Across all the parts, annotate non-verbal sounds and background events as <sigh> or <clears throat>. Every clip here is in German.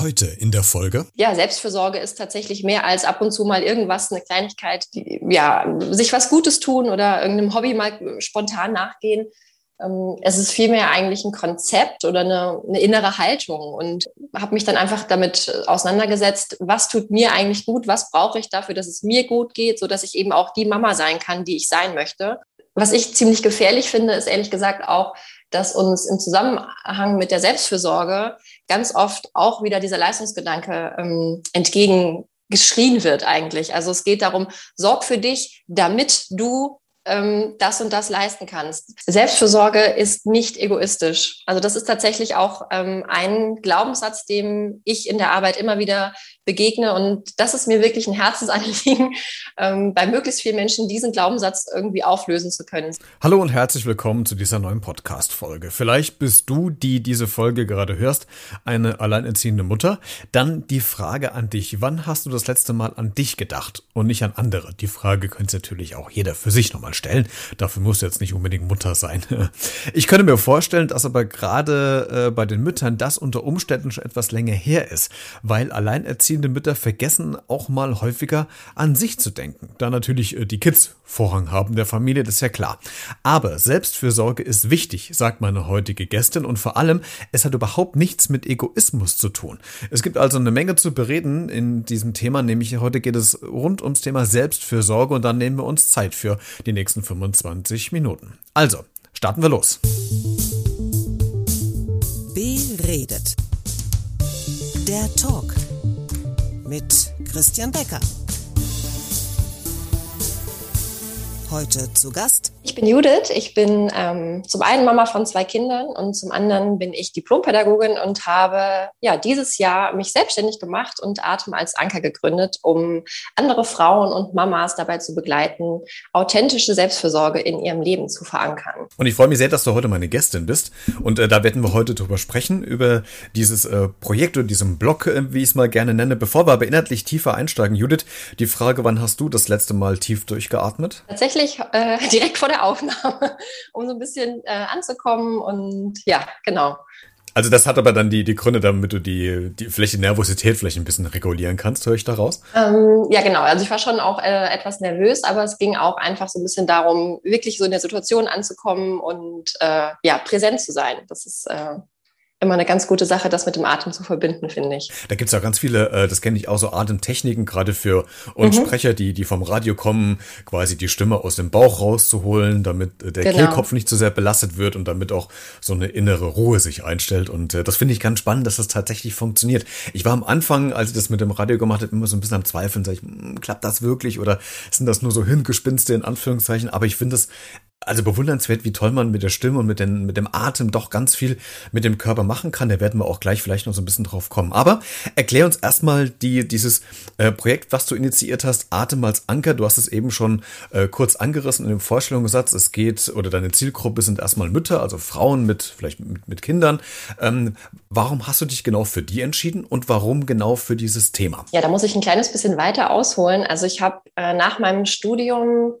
Heute in der Folge. Ja, Selbstfürsorge ist tatsächlich mehr als ab und zu mal irgendwas, eine Kleinigkeit, die, ja, sich was Gutes tun oder irgendeinem Hobby mal spontan nachgehen. Ähm, es ist vielmehr eigentlich ein Konzept oder eine, eine innere Haltung und habe mich dann einfach damit auseinandergesetzt, was tut mir eigentlich gut, was brauche ich dafür, dass es mir gut geht, so dass ich eben auch die Mama sein kann, die ich sein möchte. Was ich ziemlich gefährlich finde, ist ehrlich gesagt auch, dass uns im Zusammenhang mit der Selbstfürsorge ganz oft auch wieder dieser Leistungsgedanke ähm, entgegengeschrien wird eigentlich. Also es geht darum, sorg für dich, damit du ähm, das und das leisten kannst. Selbstfürsorge ist nicht egoistisch. Also das ist tatsächlich auch ähm, ein Glaubenssatz, dem ich in der Arbeit immer wieder begegne. Und das ist mir wirklich ein Herzensanliegen, <laughs> ähm, bei möglichst vielen Menschen diesen Glaubenssatz irgendwie auflösen zu können. Hallo und herzlich willkommen zu dieser neuen Podcast-Folge. Vielleicht bist du, die diese Folge gerade hörst, eine alleinerziehende Mutter. Dann die Frage an dich. Wann hast du das letzte Mal an dich gedacht und nicht an andere? Die Frage könnte natürlich auch jeder für sich nochmal stellen. Dafür musst du jetzt nicht unbedingt Mutter sein. <laughs> Ich könnte mir vorstellen, dass aber gerade äh, bei den Müttern das unter Umständen schon etwas länger her ist, weil alleinerziehende alleinerziehende Mütter vergessen auch mal häufiger an sich zu denken. Da natürlich äh, die Kids Vorrang haben der Familie, das ist ja klar. Aber Selbstfürsorge ist wichtig, sagt meine heutige Gästin und vor allem, es hat überhaupt nichts mit Egoismus zu tun. Es gibt also eine Menge zu bereden in diesem Thema, nämlich heute geht es rund ums Thema Selbstfürsorge und dann nehmen wir uns Zeit für die nächsten 25 Minuten. Also, starten wir los. Beredet. Der Talk mit Christian Becker. Heute zu Gast ich bin Judith. Ich bin ähm, zum einen Mama von zwei Kindern und zum anderen bin ich Diplompädagogin und habe ja dieses Jahr mich selbstständig gemacht und Atem als Anker gegründet, um andere Frauen und Mamas dabei zu begleiten, authentische Selbstfürsorge in ihrem Leben zu verankern. Und ich freue mich sehr, dass du heute meine Gästin bist. Und äh, da werden wir heute drüber sprechen, über dieses äh, Projekt oder diesen Blog, äh, wie ich es mal gerne nenne. Bevor wir aber inhaltlich tiefer einsteigen, Judith, die Frage, wann hast du das letzte Mal tief durchgeatmet? Tatsächlich äh, <laughs> direkt vor der Aufnahme, um so ein bisschen äh, anzukommen. Und ja, genau. Also das hat aber dann die, die Gründe, damit du die, die vielleicht die Nervosität vielleicht ein bisschen regulieren kannst, höre ich daraus? Ähm, ja, genau. Also ich war schon auch äh, etwas nervös, aber es ging auch einfach so ein bisschen darum, wirklich so in der Situation anzukommen und äh, ja, präsent zu sein. Das ist äh, immer eine ganz gute Sache, das mit dem Atem zu verbinden, finde ich. Da gibt's ja ganz viele, äh, das kenne ich auch so Atemtechniken, gerade für uns mhm. Sprecher, die, die vom Radio kommen, quasi die Stimme aus dem Bauch rauszuholen, damit äh, der genau. Kehlkopf nicht zu sehr belastet wird und damit auch so eine innere Ruhe sich einstellt. Und äh, das finde ich ganz spannend, dass das tatsächlich funktioniert. Ich war am Anfang, als ich das mit dem Radio gemacht habe, immer so ein bisschen am Zweifeln, sag ich, hm, klappt das wirklich oder sind das nur so Hirngespinste in Anführungszeichen? Aber ich finde es also bewundernswert, wie toll man mit der Stimme und mit, den, mit dem Atem doch ganz viel mit dem Körper machen kann. Da werden wir auch gleich vielleicht noch so ein bisschen drauf kommen. Aber erklär uns erstmal die, dieses äh, Projekt, was du initiiert hast, Atem als Anker. Du hast es eben schon äh, kurz angerissen in dem Vorstellungssatz. Es geht, oder deine Zielgruppe sind erstmal Mütter, also Frauen mit, vielleicht mit, mit Kindern. Ähm, warum hast du dich genau für die entschieden und warum genau für dieses Thema? Ja, da muss ich ein kleines bisschen weiter ausholen. Also ich habe äh, nach meinem Studium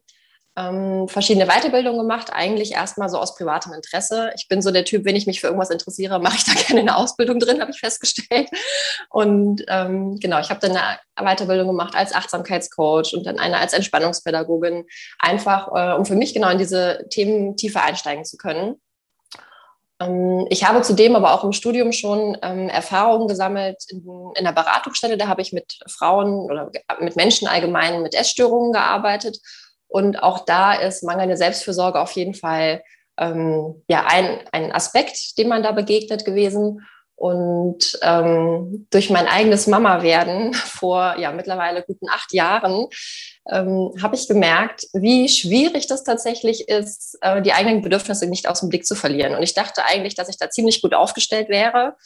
ähm, verschiedene Weiterbildungen gemacht, eigentlich erstmal so aus privatem Interesse. Ich bin so der Typ, wenn ich mich für irgendwas interessiere, mache ich da <laughs> gerne eine Ausbildung drin, habe ich festgestellt. Und ähm, genau, ich habe dann eine Weiterbildung gemacht als Achtsamkeitscoach und dann eine als Entspannungspädagogin, einfach äh, um für mich genau in diese Themen tiefer einsteigen zu können. Ähm, ich habe zudem aber auch im Studium schon ähm, Erfahrungen gesammelt in, in der Beratungsstelle. Da habe ich mit Frauen oder mit Menschen allgemein mit Essstörungen gearbeitet und auch da ist mangelnde Selbstfürsorge auf jeden Fall ähm, ja, ein, ein Aspekt, dem man da begegnet gewesen. Und ähm, durch mein eigenes Mama-Werden <laughs> vor ja mittlerweile guten acht Jahren ähm, habe ich gemerkt, wie schwierig das tatsächlich ist, äh, die eigenen Bedürfnisse nicht aus dem Blick zu verlieren. Und ich dachte eigentlich, dass ich da ziemlich gut aufgestellt wäre,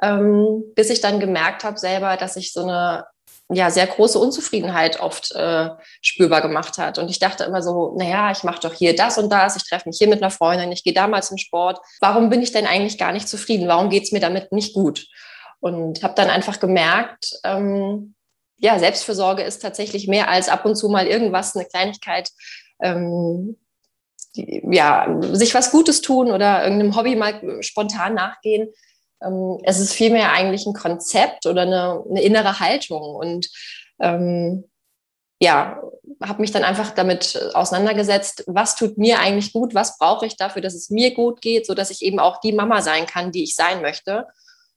ähm, bis ich dann gemerkt habe selber, dass ich so eine ja sehr große Unzufriedenheit oft äh, spürbar gemacht hat. Und ich dachte immer so, naja, ich mache doch hier das und das, ich treffe mich hier mit einer Freundin, ich gehe damals zum Sport. Warum bin ich denn eigentlich gar nicht zufrieden? Warum geht es mir damit nicht gut? Und habe dann einfach gemerkt, ähm, ja, Selbstfürsorge ist tatsächlich mehr als ab und zu mal irgendwas, eine Kleinigkeit, ähm, die, ja, sich was Gutes tun oder irgendeinem Hobby mal spontan nachgehen Ähm, es ist vielmehr eigentlich ein Konzept oder eine, eine innere Haltung. Und ähm, ja, habe mich dann einfach damit auseinandergesetzt, was tut mir eigentlich gut, was brauche ich dafür, dass es mir gut geht, so dass ich eben auch die Mama sein kann, die ich sein möchte.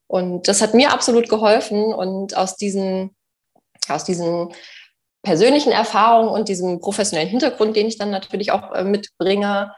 Und das hat mir absolut geholfen und aus diesen, aus diesen persönlichen Erfahrungen und diesem professionellen Hintergrund, den ich dann natürlich auch äh, mitbringe,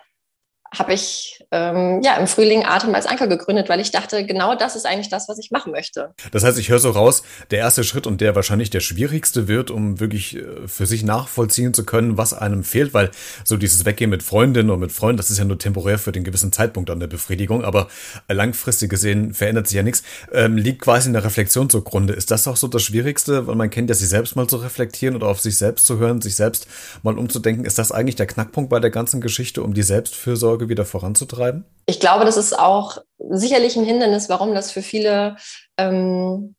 habe ich ähm, ja im Frühling Atem als Anker gegründet, weil ich dachte, genau das ist eigentlich das, was ich machen möchte. Das heißt, ich höre so raus, der erste Schritt und der wahrscheinlich der schwierigste wird, um wirklich äh, für sich nachvollziehen zu können, was einem fehlt, weil so dieses Weggehen mit Freundinnen und mit Freunden, das ist ja nur temporär für den gewissen Zeitpunkt an der Befriedigung, aber langfristig gesehen verändert sich ja nichts, ähm, liegt quasi in der Reflexion zugrunde. Ist das auch so das Schwierigste, weil man kennt ja sich selbst mal zu reflektieren oder auf sich selbst zu hören, sich selbst mal umzudenken. Ist das eigentlich der Knackpunkt bei der ganzen Geschichte, um die Selbstfürsorge Nachfolge wieder voranzutreiben? Ich glaube, das ist auch sicherlich ein Hindernis, warum das für viele ähm,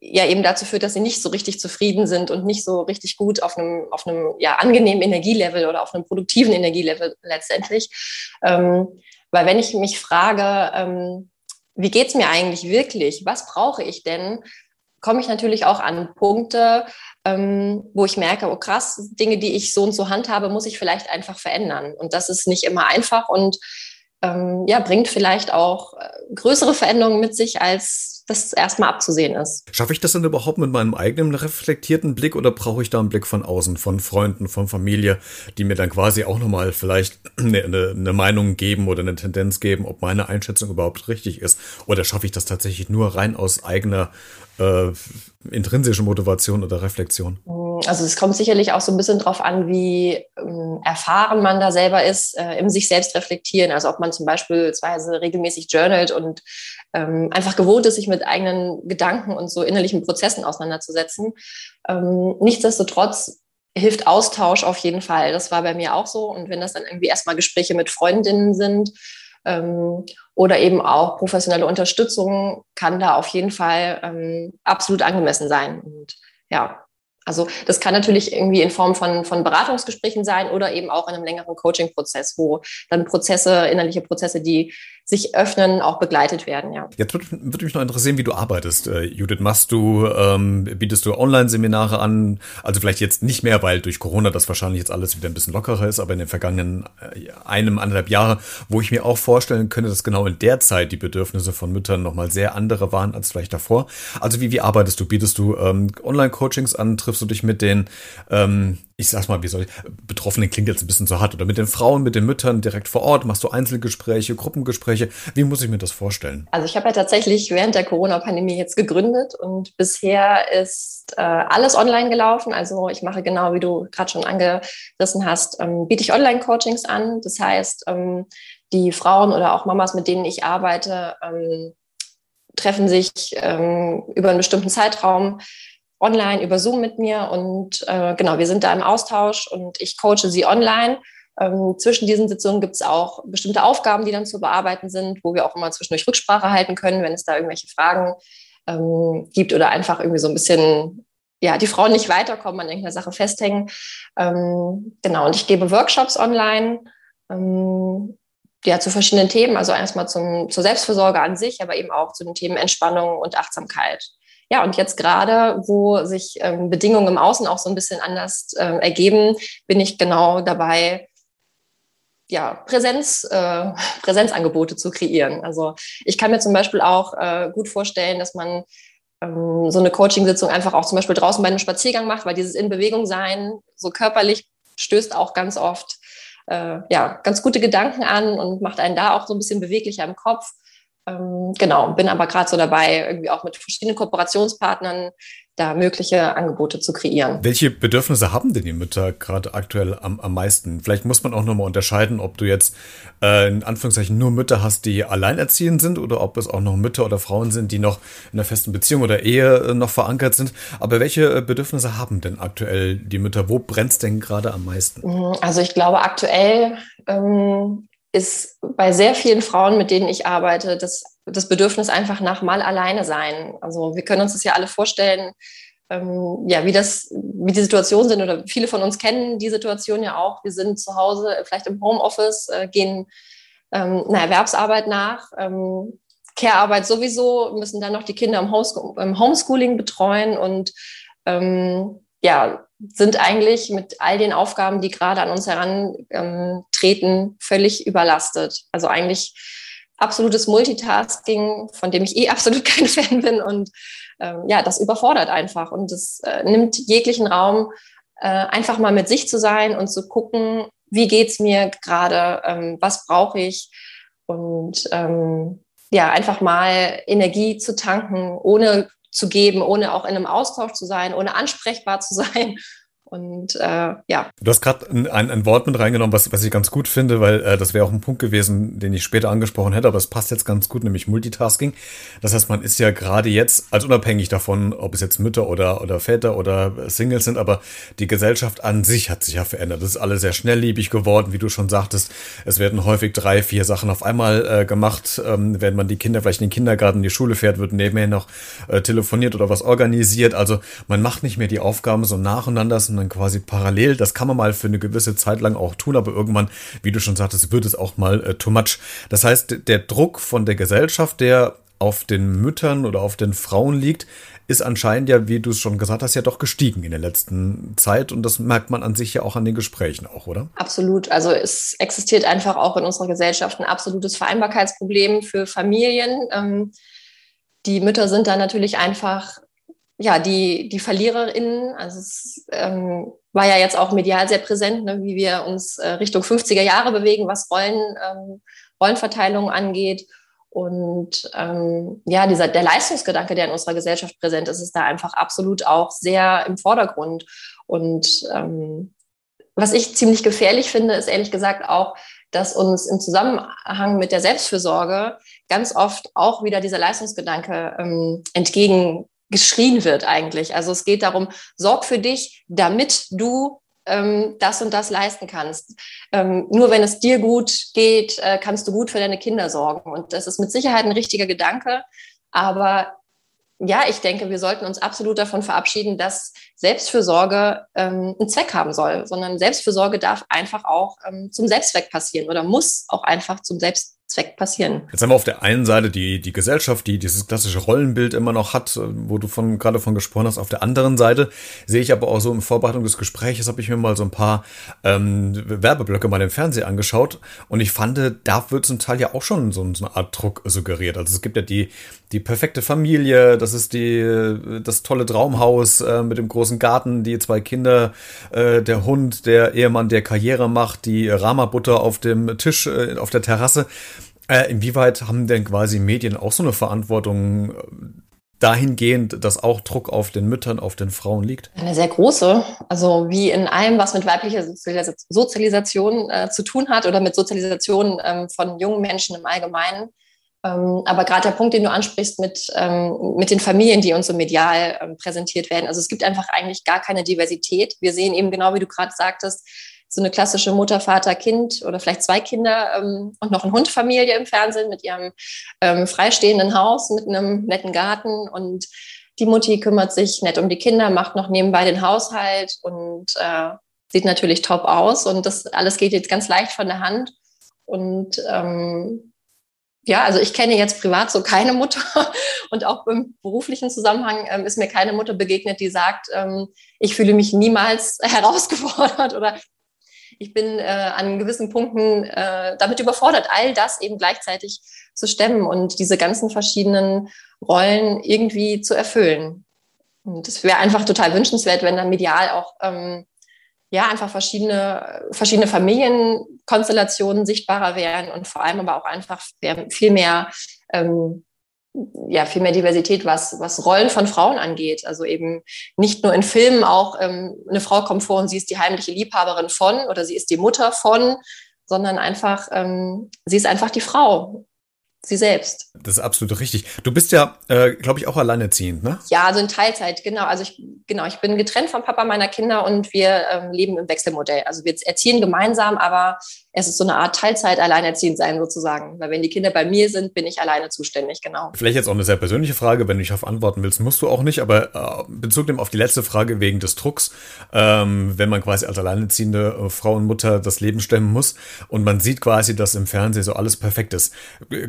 ja eben dazu führt, dass sie nicht so richtig zufrieden sind und nicht so richtig gut auf einem, auf einem ja, angenehmen Energielevel oder auf einem produktiven Energielevel letztendlich. Ähm, weil wenn ich mich frage, ähm, wie geht es mir eigentlich wirklich? Was brauche ich denn? Komme ich natürlich auch an Punkte, ähm, wo ich merke, oh krass, Dinge, die ich so und so handhabe, muss ich vielleicht einfach verändern. Und das ist nicht immer einfach und ähm, ja, bringt vielleicht auch äh, größere Veränderungen mit sich, als das erstmal abzusehen ist. Schaffe ich das denn überhaupt mit meinem eigenen reflektierten Blick oder brauche ich da einen Blick von außen, von Freunden, von Familie, die mir dann quasi auch nochmal vielleicht <clears throat> eine, eine Meinung geben oder eine Tendenz geben, ob meine Einschätzung überhaupt richtig ist? Oder schaffe ich das tatsächlich nur rein aus eigener äh, intrinsische Motivation oder Reflexion? Also es kommt sicherlich auch so ein bisschen drauf an, wie ähm, erfahren man da selber ist, äh, im sich selbst reflektieren. Also ob man zum Beispiel regelmäßig journalt und ähm, einfach gewohnt ist, sich mit eigenen Gedanken und so innerlichen Prozessen auseinanderzusetzen. Ähm, nichtsdestotrotz hilft Austausch auf jeden Fall. Das war bei mir auch so. Und wenn das dann irgendwie erstmal Gespräche mit Freundinnen sind, ähm, oder eben auch professionelle Unterstützung kann da auf jeden Fall ähm, absolut angemessen sein. Und ja, also das kann natürlich irgendwie in Form von, von Beratungsgesprächen sein oder eben auch in einem längeren Coaching-Prozess, wo dann Prozesse, innerliche Prozesse, die sich öffnen, auch begleitet werden. Ja. Jetzt würde, würde mich noch interessieren, wie du arbeitest. Äh, Judith, machst du, ähm, bietest du Online-Seminare an? Also vielleicht jetzt nicht mehr, weil durch Corona das wahrscheinlich jetzt alles wieder ein bisschen lockerer ist, aber in den vergangenen äh, einem, anderthalb Jahre, wo ich mir auch vorstellen könnte, dass genau in der Zeit die Bedürfnisse von Müttern nochmal sehr andere waren als vielleicht davor. Also wie, wie arbeitest du? Bietest du ähm, Online-Coachings an? Triffst du dich mit den, ähm, ich sag's mal, wie soll ich, Betroffenen klingt jetzt ein bisschen zu hart, oder mit den Frauen, mit den Müttern direkt vor Ort? Machst du Einzelgespräche, Gruppengespräche? Wie muss ich mir das vorstellen? Also ich habe ja tatsächlich während der Corona-Pandemie jetzt gegründet und bisher ist äh, alles online gelaufen. Also ich mache genau, wie du gerade schon angerissen hast, ähm, biete ich Online-Coachings an. Das heißt, ähm, die Frauen oder auch Mamas, mit denen ich arbeite, ähm, treffen sich ähm, über einen bestimmten Zeitraum online über Zoom mit mir und äh, genau, wir sind da im Austausch und ich coache sie online. Ähm, zwischen diesen Sitzungen gibt es auch bestimmte Aufgaben, die dann zu bearbeiten sind, wo wir auch immer zwischendurch Rücksprache halten können, wenn es da irgendwelche Fragen ähm, gibt oder einfach irgendwie so ein bisschen ja, die Frauen nicht weiterkommen, an irgendeiner Sache festhängen. Ähm, genau, und ich gebe Workshops online, ähm, ja, zu verschiedenen Themen, also erstmal zum, zur Selbstversorge an sich, aber eben auch zu den Themen Entspannung und Achtsamkeit. Ja, und jetzt gerade, wo sich ähm, Bedingungen im Außen auch so ein bisschen anders äh, ergeben, bin ich genau dabei, ja, Präsenz, äh, Präsenzangebote zu kreieren. Also ich kann mir zum Beispiel auch äh, gut vorstellen, dass man ähm, so eine Coaching-Sitzung einfach auch zum Beispiel draußen bei einem Spaziergang macht, weil dieses in Bewegung sein, so körperlich, stößt auch ganz oft äh, ja, ganz gute Gedanken an und macht einen da auch so ein bisschen beweglicher im Kopf. Ähm, genau, bin aber gerade so dabei, irgendwie auch mit verschiedenen Kooperationspartnern da mögliche Angebote zu kreieren. Welche Bedürfnisse haben denn die Mütter gerade aktuell am, am meisten? Vielleicht muss man auch nochmal unterscheiden, ob du jetzt äh, in Anführungszeichen nur Mütter hast, die alleinerziehend sind oder ob es auch noch Mütter oder Frauen sind, die noch in einer festen Beziehung oder Ehe äh, noch verankert sind. Aber welche äh, Bedürfnisse haben denn aktuell die Mütter? Wo brennt es denn gerade am meisten? Also ich glaube, aktuell ähm, ist bei sehr vielen Frauen, mit denen ich arbeite, das, das Bedürfnis einfach nach mal alleine sein. Also wir können uns das ja alle vorstellen, ähm, ja, wie das, wie die Situation sind oder viele von uns kennen die Situation ja auch. Wir sind zu Hause, vielleicht im Homeoffice, äh, gehen ähm, einer Erwerbsarbeit nach, ähm, Care-Arbeit sowieso, müssen dann noch die Kinder im, im Homeschooling betreuen und ähm, ja, sind eigentlich mit all den Aufgaben, die gerade an uns herantreten, ähm, völlig überlastet. Also eigentlich absolutes Multitasking, von dem ich eh <laughs> absolut kein Fan bin. Und ähm, ja, das überfordert einfach und es äh, nimmt jeglichen Raum, äh, einfach mal mit sich zu sein und zu gucken, wie geht's mir gerade, ähm, was brauche ich und ähm, ja, einfach mal Energie zu tanken, ohne zu geben, ohne auch in einem Austausch zu sein, ohne ansprechbar zu <laughs> sein und äh, ja. Du hast gerade ein, ein, ein, Wort mit reingenommen, was, was ich ganz gut finde, weil äh, das wäre auch ein Punkt gewesen, den ich später angesprochen hätte, aber es passt jetzt ganz gut, nämlich Multitasking. Das heißt, man ist ja gerade jetzt, als unabhängig davon, ob es jetzt Mütter oder, oder Väter oder Singles sind, aber die Gesellschaft an sich hat sich ja verändert. Das ist alles sehr schnelllebig geworden, wie du schon sagtest. Es werden häufig drei, vier Sachen auf einmal äh, gemacht. Ähm, wenn man die Kinder vielleicht in den Kindergarten, in die Schule fährt, wird nebenher noch äh, telefoniert oder was organisiert. Also man macht nicht mehr die Aufgaben so nacheinander, sondern quasi parallel. Das kann man mal für eine gewisse Zeit lang auch tun, aber irgendwann, wie du schon sagtest, wird es auch mal äh, too much. Das heißt, der Druck von der Gesellschaft, der auf den Müttern oder auf den Frauen liegt, ist anscheinend ja, wie du es schon gesagt hast, ja doch gestiegen in der letzten Zeit. Und das merkt man an sich ja auch an den Gesprächen auch, oder? Absolut. Also es existiert einfach auch in unserer Gesellschaft ein absolutes Vereinbarkeitsproblem für Familien. Ähm, die Mütter sind da natürlich einfach ja, die, die VerliererInnen, also es ähm, war ja jetzt auch medial sehr präsent, ne, wie wir uns äh, Richtung 50er Jahre bewegen, was Rollen, ähm, Rollenverteilung angeht. Und ähm, ja, dieser, der Leistungsgedanke, der in unserer Gesellschaft präsent ist, ist da einfach absolut auch sehr im Vordergrund. Und ähm, was ich ziemlich gefährlich finde, ist ehrlich gesagt auch, dass uns im Zusammenhang mit der Selbstfürsorge ganz oft auch wieder dieser Leistungsgedanke ähm, entgegen geschrien wird eigentlich. Also es geht darum, sorg für dich, damit du ähm, das und das leisten kannst. Ähm, nur wenn es dir gut geht, äh, kannst du gut für deine Kinder sorgen. Und das ist mit Sicherheit ein richtiger Gedanke. Aber ja, ich denke, wir sollten uns absolut davon verabschieden, dass Selbstfürsorge ähm, einen Zweck haben soll, sondern Selbstfürsorge darf einfach auch ähm, zum Selbstzweck passieren oder muss auch einfach zum Selbstzweck Zweck passieren. Jetzt haben wir auf der einen Seite die, die Gesellschaft, die dieses klassische Rollenbild immer noch hat, wo du von, gerade von gesprochen hast. Auf der anderen Seite sehe ich aber auch so in Vorbereitung des Gesprächs, habe ich mir mal so ein paar ähm, Werbeblöcke mal im Fernsehen angeschaut und ich fand, da wird zum Teil ja auch schon so, so eine Art Druck suggeriert. Also es gibt ja die, die perfekte Familie, das ist die, das tolle Traumhaus äh, mit dem großen Garten, die zwei Kinder, äh, der Hund, der Ehemann, der Karriere macht, die Rama-Butter auf dem Tisch, äh, auf der Terrasse. Äh, inwieweit haben denn quasi Medien auch so eine Verantwortung äh, dahingehend, dass auch Druck auf den Müttern, auf den Frauen liegt? Eine sehr große. Also wie in allem, was mit weiblicher Sozialisation äh, zu tun hat oder mit Sozialisation ähm, von jungen Menschen im Allgemeinen. Ähm, aber gerade der Punkt, den du ansprichst mit, ähm, mit den Familien, die uns so medial ähm, präsentiert werden. Also es gibt einfach eigentlich gar keine Diversität. Wir sehen eben genau, wie du gerade sagtest, so eine klassische Mutter, Vater, Kind oder vielleicht zwei Kinder ähm, und noch eine Hundfamilie im Fernsehen mit ihrem ähm, freistehenden Haus mit einem netten Garten. Und die Mutti kümmert sich nett um die Kinder, macht noch nebenbei den Haushalt und äh, sieht natürlich top aus. Und das alles geht jetzt ganz leicht von der Hand. Und ähm, ja, also ich kenne jetzt privat so keine Mutter. <laughs> Und auch im beruflichen Zusammenhang ähm, ist mir keine Mutter begegnet, die sagt, ähm, ich fühle mich niemals <laughs> herausgefordert oder ich bin äh, an gewissen Punkten äh, damit überfordert, all das eben gleichzeitig zu stemmen und diese ganzen verschiedenen Rollen irgendwie zu erfüllen. Und es wäre einfach total wünschenswert, wenn dann medial auch ähm, ja einfach verschiedene, verschiedene Familienkonstellationen sichtbarer wären und vor allem aber auch einfach viel mehr ähm, ja, viel mehr Diversität, was, was Rollen von Frauen angeht. Also eben nicht nur in Filmen auch, ähm, eine Frau kommt vor und sie ist die heimliche Liebhaberin von oder sie ist die Mutter von, sondern einfach, ähm, sie ist einfach die Frau. Sie selbst. Das ist absolut richtig. Du bist ja, äh, glaube ich, auch alleinerziehend, ne? Ja, also in Teilzeit, genau. Also ich genau, ich bin getrennt vom Papa meiner Kinder und wir ähm, leben im Wechselmodell. Also wir erziehen gemeinsam, aber es ist so eine Art Teilzeit alleinerziehend sein sozusagen. Weil wenn die Kinder bei mir sind, bin ich alleine zuständig, genau. Vielleicht jetzt auch eine sehr persönliche Frage, wenn du nicht auf antworten willst, musst du auch nicht, aber äh, Bezug nehmen auf die letzte Frage wegen des Drucks, ähm, wenn man quasi als alleinerziehende äh, Frau und Mutter das Leben stemmen muss und man sieht quasi, dass im Fernsehen so alles perfekt ist.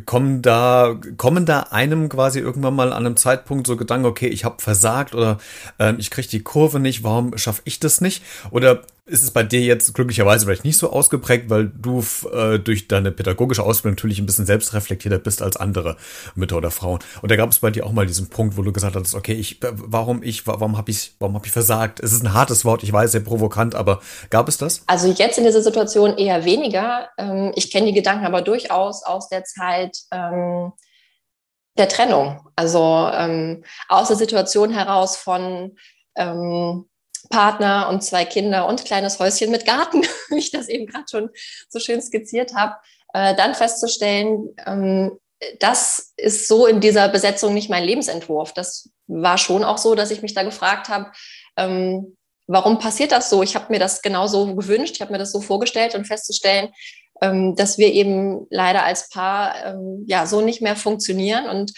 Kommen da, kommen da einem quasi irgendwann mal an einem Zeitpunkt so Gedanken, okay, ich habe versagt oder äh, ich kriege die Kurve nicht, warum schaffe ich das nicht? Oder ist es bei dir jetzt glücklicherweise vielleicht nicht so ausgeprägt, weil du äh, durch deine pädagogische Ausbildung natürlich ein bisschen selbstreflektierter bist als andere Mütter oder Frauen. Und da gab es bei dir auch mal diesen Punkt, wo du gesagt hast, okay, ich, warum ich, warum habe ich, warum habe ich versagt? Es ist ein hartes Wort, ich weiß, sehr provokant, aber gab es das? Also jetzt in dieser Situation eher weniger. Ähm, ich kenne die Gedanken aber durchaus aus der Zeit ähm, der Trennung. Also ähm, aus der Situation heraus von Partner und zwei Kinder und kleines Häuschen mit Garten, <laughs> wie ich das eben gerade schon so schön skizziert habe, äh, dann festzustellen, ähm, das ist so in dieser Besetzung nicht mein Lebensentwurf. Das war schon auch so, dass ich mich da gefragt habe, ähm, warum passiert das so? Ich habe mir das genauso gewünscht, ich habe mir das so vorgestellt und festzustellen, ähm, dass wir eben leider als Paar ähm, ja so nicht mehr funktionieren und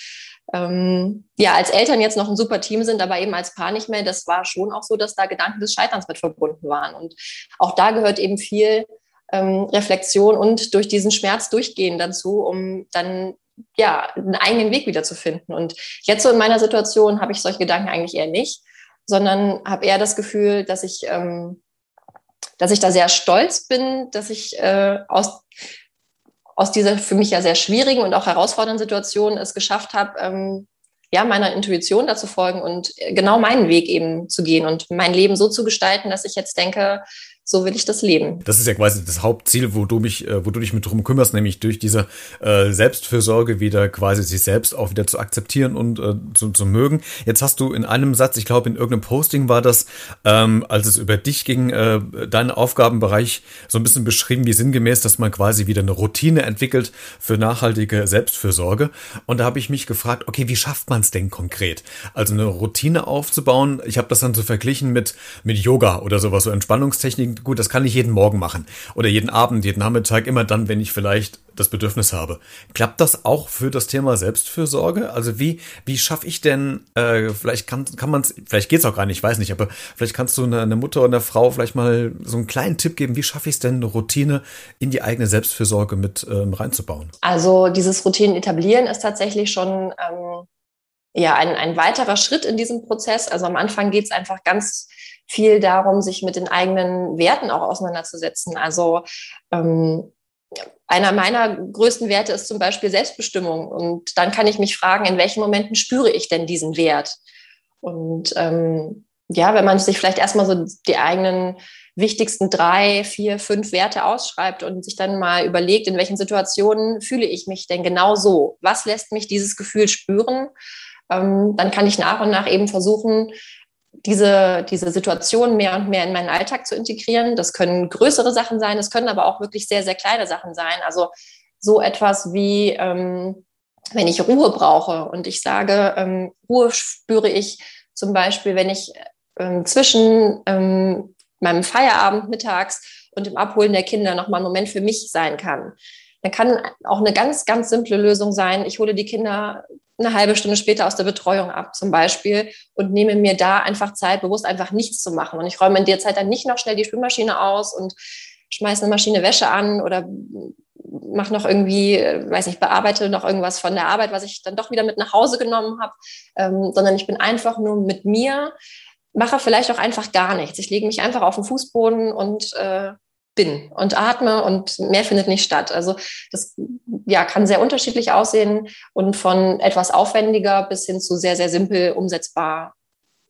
ähm, ja, als Eltern jetzt noch ein super Team sind, aber eben als Paar nicht mehr, das war schon auch so, dass da Gedanken des Scheiterns mit verbunden waren. Und auch da gehört eben viel ähm, Reflexion und durch diesen Schmerz durchgehen dazu, um dann ja einen eigenen Weg wieder zu finden. Und jetzt so in meiner Situation habe ich solche Gedanken eigentlich eher nicht, sondern habe eher das Gefühl, dass ich, ähm, dass ich da sehr stolz bin, dass ich äh, aus aus dieser für mich ja sehr schwierigen und auch herausfordernden Situation es geschafft habe, ähm, ja, meiner Intuition dazu folgen und genau meinen Weg eben zu gehen und mein Leben so zu gestalten, dass ich jetzt denke, so will ich das leben. Das ist ja quasi das Hauptziel, wo du mich, äh, wo du dich mit drum kümmerst, nämlich durch diese äh, Selbstfürsorge wieder quasi sich selbst auch wieder zu akzeptieren und äh, zu, zu mögen. Jetzt hast du in einem Satz, ich glaube in irgendeinem Posting war das, ähm, als es über dich ging, äh, deinen Aufgabenbereich so ein bisschen beschrieben, wie sinngemäß, dass man quasi wieder eine Routine entwickelt für nachhaltige Selbstfürsorge. Und da habe ich mich gefragt, okay, wie schafft man es denn konkret? Also eine Routine aufzubauen. Ich habe das dann so verglichen mit mit Yoga oder sowas, so Entspannungstechniken gut, das kann ich jeden Morgen machen oder jeden Abend, jeden Nachmittag, immer dann, wenn ich vielleicht das Bedürfnis habe. Klappt das auch für das Thema Selbstfürsorge? Also wie, wie schaffe ich denn, äh, vielleicht kann, kann man es, vielleicht geht's auch gar nicht, ich weiß nicht, aber vielleicht kannst du einer eine Mutter oder einer Frau vielleicht mal so einen kleinen Tipp geben, wie schaffe ich es denn, eine Routine in die eigene Selbstfürsorge mit ähm, reinzubauen? Also dieses Routinen etablieren ist tatsächlich schon ähm, ja, ein, ein weiterer Schritt in diesem Prozess. Also am Anfang geht es einfach ganz viel darum, sich mit den eigenen Werten auch auseinanderzusetzen. Also ähm, einer meiner größten Werte ist zum Beispiel Selbstbestimmung. Und dann kann ich mich fragen, in welchen Momenten spüre ich denn diesen Wert? Und ähm, ja, wenn man sich vielleicht erstmal so die eigenen wichtigsten drei, vier, fünf Werte ausschreibt und sich dann mal überlegt, in welchen Situationen fühle ich mich denn genau so? Was lässt mich dieses Gefühl spüren? ähm, dann kann ich nach und nach eben versuchen, diese, diese Situation mehr und mehr in meinen Alltag zu integrieren. Das können größere Sachen sein, das können aber auch wirklich sehr, sehr kleine Sachen sein. Also so etwas wie, ähm, wenn ich Ruhe brauche und ich sage, ähm, Ruhe spüre ich zum Beispiel, wenn ich ähm, zwischen ähm, meinem Feierabend mittags und dem Abholen der Kinder nochmal einen Moment für mich sein kann. Dann kann auch eine ganz, ganz simple Lösung sein. Ich hole die Kinder eine halbe Stunde später aus der Betreuung ab zum Beispiel und nehme mir da einfach Zeit, bewusst einfach nichts zu machen. Und ich räume in der Zeit dann nicht noch schnell die Spülmaschine aus und schmeiße eine Maschine Wäsche an oder mache noch irgendwie, weiß nicht, bearbeite noch irgendwas von der Arbeit, was ich dann doch wieder mit nach Hause genommen habe, ähm, sondern ich bin einfach nur mit mir, mache vielleicht auch einfach gar nichts. Ich lege mich einfach auf den Fußboden und äh, bin und atme und mehr findet nicht statt. Also das ja, kann sehr unterschiedlich aussehen und von etwas aufwendiger bis hin zu sehr, sehr simpel umsetzbar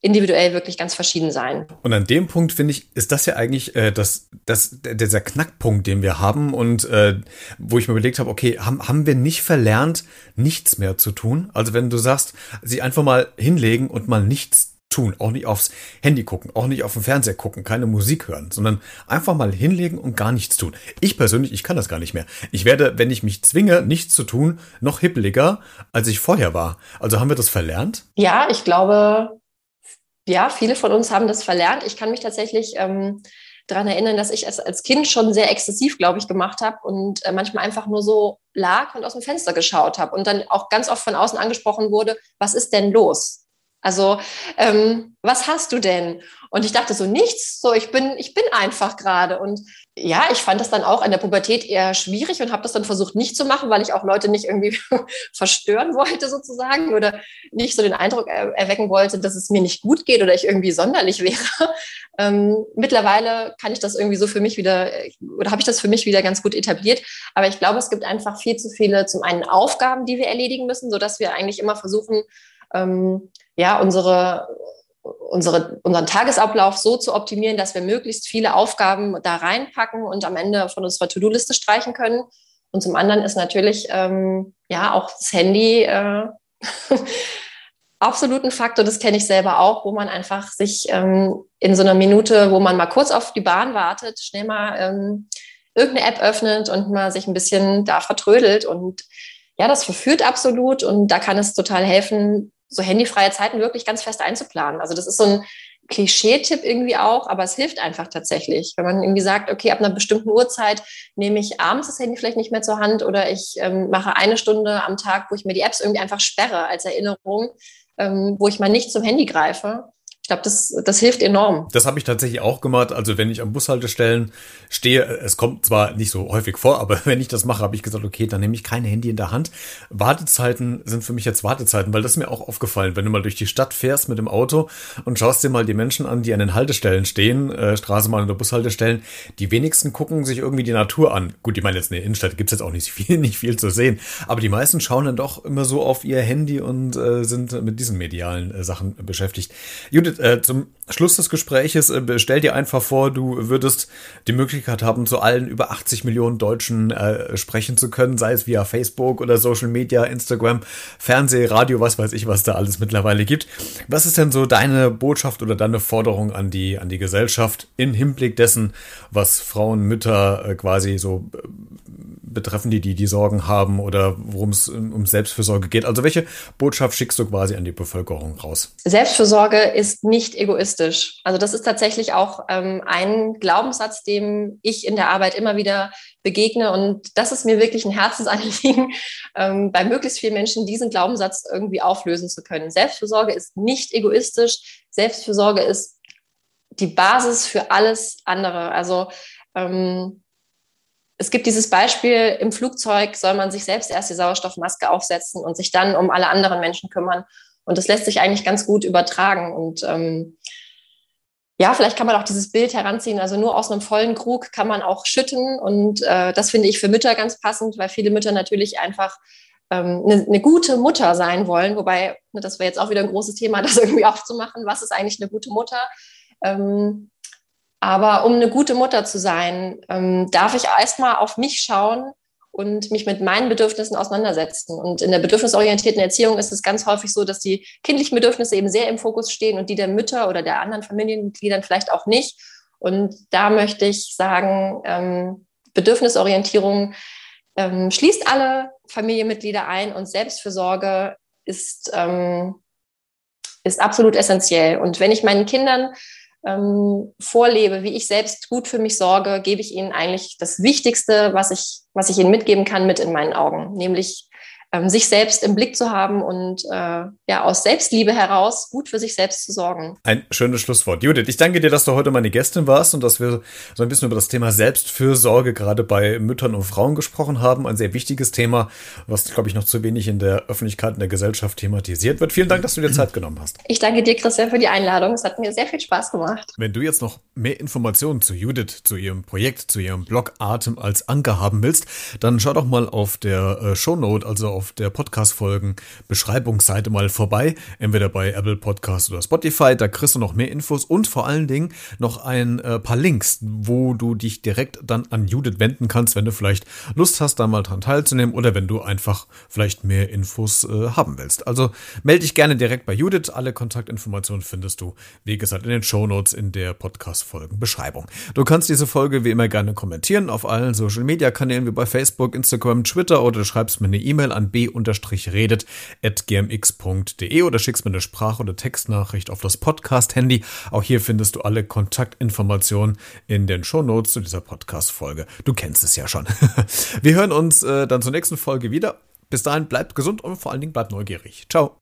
individuell wirklich ganz verschieden sein. Und an dem Punkt finde ich, ist das ja eigentlich äh, das, das, dieser Knackpunkt, den wir haben und äh, wo ich mir überlegt habe, okay, haben, haben wir nicht verlernt, nichts mehr zu tun? Also wenn du sagst, sie einfach mal hinlegen und mal nichts tun, auch nicht aufs Handy gucken, auch nicht auf den Fernseher gucken, keine Musik hören, sondern einfach mal hinlegen und gar nichts tun. Ich persönlich, ich kann das gar nicht mehr. Ich werde, wenn ich mich zwinge, nichts zu tun, noch hippeliger, als ich vorher war. Also haben wir das verlernt? Ja, ich glaube, Ja, viele von uns haben das verlernt. Ich kann mich tatsächlich ähm, daran erinnern, dass ich es als Kind schon sehr exzessiv, glaube ich, gemacht habe und äh, manchmal einfach nur so lag und aus dem Fenster geschaut habe und dann auch ganz oft von außen angesprochen wurde, was ist denn los? Also, ähm, was hast du denn? Und ich dachte so, nichts, so ich bin, ich bin einfach gerade. Und ja, ich fand das dann auch in der Pubertät eher schwierig und habe das dann versucht nicht zu machen, weil ich auch Leute nicht irgendwie <laughs> verstören wollte sozusagen oder nicht so den Eindruck er erwecken wollte, dass es mir nicht gut geht oder ich irgendwie sonderlich wäre. <laughs> Ähm, mittlerweile kann ich das irgendwie so für mich wieder oder habe ich das für mich wieder ganz gut etabliert. Aber ich glaube, es gibt einfach viel zu viele zum einen Aufgaben, die wir erledigen müssen, so dass wir eigentlich immer versuchen, ähm, ja, unsere, unsere, unseren Tagesablauf so zu optimieren, dass wir möglichst viele Aufgaben da reinpacken und am Ende von unserer To-Do-Liste streichen können. Und zum anderen ist natürlich ähm, ja auch das Handy äh, <laughs> absolut ein Faktor, das kenne ich selber auch, wo man einfach sich ähm, in so einer Minute, wo man mal kurz auf die Bahn wartet, schnell mal ähm, irgendeine App öffnet und mal sich ein bisschen da vertrödelt. Und ja, das verführt absolut und da kann es total helfen, so handyfreie Zeiten wirklich ganz fest einzuplanen. Also das ist so ein Klischee-Tipp irgendwie auch, aber es hilft einfach tatsächlich. Wenn man irgendwie sagt, okay, ab einer bestimmten Uhrzeit nehme ich abends das Handy vielleicht nicht mehr zur Hand oder ich ähm, mache eine Stunde am Tag, wo ich mir die Apps irgendwie einfach sperre als Erinnerung, ähm, wo ich mal nicht zum Handy greife glaube, das, das hilft enorm. Das habe ich tatsächlich auch gemacht. Also wenn ich am Bushaltestellen stehe, es kommt zwar nicht so häufig vor, aber <laughs> wenn ich das mache, habe ich gesagt, okay, dann nehme ich kein Handy in der Hand. Wartezeiten sind für mich jetzt Wartezeiten, weil das ist mir auch aufgefallen, wenn du mal durch die Stadt fährst mit dem Auto und schaust dir mal die Menschen an, die an den Haltestellen stehen, äh, Straßenbahn oder Bushaltestellen, die wenigsten gucken sich irgendwie die Natur an. Gut, ich meine jetzt in der Innenstadt gibt's jetzt auch nicht <laughs> viel, nicht viel zu sehen, aber die meisten schauen dann doch immer so auf ihr Handy und äh, sind mit diesen medialen äh, Sachen beschäftigt. Judith, äh, zum Schluss des Gespräches äh, stell dir einfach vor, du würdest die Möglichkeit haben, zu allen über 80 Millionen Deutschen äh, sprechen zu können, sei es via Facebook oder Social Media, Instagram, Fernseh, Radio, was weiß ich, was da alles mittlerweile gibt. Was ist denn so deine Botschaft oder deine Forderung an die, an die Gesellschaft in Hinblick dessen, was Frauen, Mütter äh, quasi so äh, betreffen, die, die die Sorgen haben oder worum es um Selbstfürsorge geht? Also welche Botschaft schickst du quasi an die Bevölkerung raus? Selbstfürsorge ist nicht egoistisch. Also das ist tatsächlich auch ähm, ein Glaubenssatz, dem ich in der Arbeit immer wieder begegne. Und das ist mir wirklich ein Herzensanliegen, <laughs> ähm, bei möglichst vielen Menschen diesen Glaubenssatz irgendwie auflösen zu können. Selbstfürsorge ist nicht egoistisch. Selbstfürsorge ist die Basis für alles andere. Also ähm, es gibt dieses Beispiel, im Flugzeug soll man sich selbst erst die Sauerstoffmaske aufsetzen und sich dann um alle anderen Menschen kümmern. Und das lässt sich eigentlich ganz gut übertragen. Und ähm, ja, vielleicht kann man auch dieses Bild heranziehen. Also nur aus einem vollen Krug kann man auch schütten. Und äh, das finde ich für Mütter ganz passend, weil viele Mütter natürlich einfach ähm, eine, eine gute Mutter sein wollen. Wobei, ne, das wäre jetzt auch wieder ein großes Thema, <laughs> das irgendwie aufzumachen. Was ist eigentlich eine gute Mutter? Ähm, aber um eine gute Mutter zu sein, ähm, darf ich erstmal auf mich schauen und mich mit meinen Bedürfnissen auseinandersetzen. Und in der bedürfnisorientierten Erziehung ist es ganz häufig so, dass die kindlichen Bedürfnisse eben sehr im Fokus stehen und die der Mütter oder der anderen Familienmitgliedern vielleicht auch nicht. Und da möchte ich sagen, ähm, Bedürfnisorientierung ähm, schließt alle Familienmitglieder ein und Selbstfürsorge ist, ähm, ist absolut essentiell. Und wenn ich meinen Kindern ähm, vorlebe, wie ich selbst gut für mich sorge, gebe ich ihnen eigentlich das Wichtigste, was ich, was ich ihnen mitgeben kann, mit in meinen Augen, nämlich ähm, sich selbst im Blick zu haben und äh, ja aus Selbstliebe heraus gut für sich selbst zu sorgen. Ein schönes Schlusswort. Judith, ich danke dir, dass du heute meine Gästin warst und dass wir so ein bisschen über das Thema Selbstfürsorge gerade bei Müttern und Frauen gesprochen haben. Ein sehr wichtiges Thema, was, glaube ich, noch zu wenig in der Öffentlichkeit, in der Gesellschaft thematisiert wird. Vielen Dank, dass du dir Zeit genommen hast. Ich danke dir, Christian, für die Einladung. Es hat mir sehr viel Spaß gemacht. Wenn du jetzt noch mehr Informationen zu Judith, zu ihrem Projekt, zu ihrem Blog Atem als Anker haben willst, dann schau doch mal auf der äh, Shownote, also auf auf der Podcast-Folgen Beschreibungsseite mal vorbei. Entweder bei Apple Podcast oder Spotify. Da kriegst du noch mehr Infos und vor allen Dingen noch ein äh, paar Links, wo du dich direkt dann an Judith wenden kannst, wenn du vielleicht Lust hast, da mal dran teilzunehmen oder wenn du einfach vielleicht mehr Infos äh, haben willst. Also melde dich gerne direkt bei Judith. Alle Kontaktinformationen findest du, wie gesagt, in den Show Notes in der Podcast-Folgen Beschreibung. Du kannst diese Folge wie immer gerne kommentieren auf allen Social Media Kanälen wie bei Facebook, Instagram, Twitter oder du schreibst mir eine E-Mail b-redet.gmx.de oder schickst mir eine Sprach- oder Textnachricht auf das Podcast-Handy. Auch hier findest du alle Kontaktinformationen in den Shownotes zu dieser Podcast-Folge. Du kennst es ja schon. <laughs> Wir hören uns äh, dann zur nächsten Folge wieder. Bis dahin bleibt gesund und vor allen Dingen bleibt neugierig. Ciao.